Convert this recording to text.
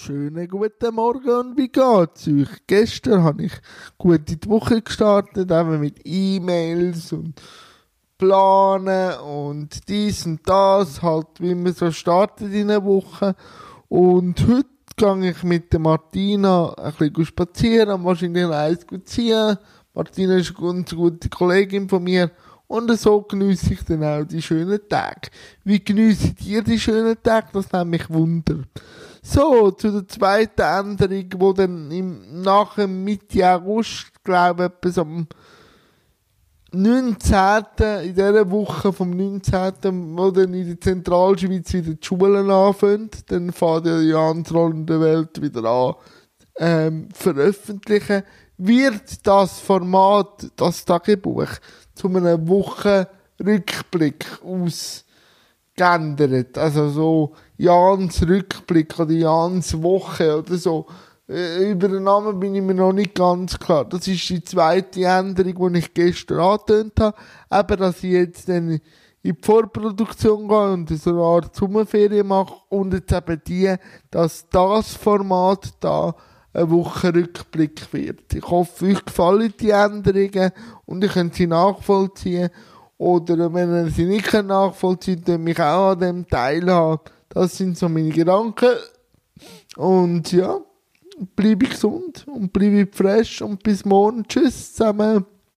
Schönen guten Morgen und wie geht's euch? Gestern habe ich gut in die Woche gestartet, eben mit E-Mails und Planen und dies und das, halt wie man so startet in einer Woche. Und heute gehe ich mit der Martina ein bisschen spazieren, wahrscheinlich eins gut ziehen. Martina ist eine ganz gute Kollegin von mir. Und so genieße ich dann auch die schönen Tage. Wie genießt ihr die schönen Tage? Das nimmt mich Wunder. So, zu der zweiten Änderung, wo dann im, nach dem Mitte August, glaube ich, etwas am 19. in dieser Woche vom 19., wo dann in der Zentralschweiz wieder die Schulen anfangen, dann fährt ja die Rollende Welt wieder an, ähm, veröffentlichen, wird das Format, das Tagebuch, zu einem Wochenrückblick ausgeändert. Also so, Jans Rückblick oder Jans Woche oder so. Äh, über den Namen bin ich mir noch nicht ganz klar. Das ist die zweite Änderung, die ich gestern angetönt habe. Eben, dass ich jetzt dann in die Vorproduktion gehe und so eine Art Sommerferien mache und jetzt eben die, dass das Format da eine Woche Rückblick wird. Ich hoffe, euch gefallen die Änderungen und ihr könnt sie nachvollziehen. Oder wenn ihr sie nicht nachvollziehen könnt, mich auch an dem teilhaben. Das sind so meine Gedanken. Und ja, bleibe gesund und bleibe fresh und bis morgen. Tschüss zusammen.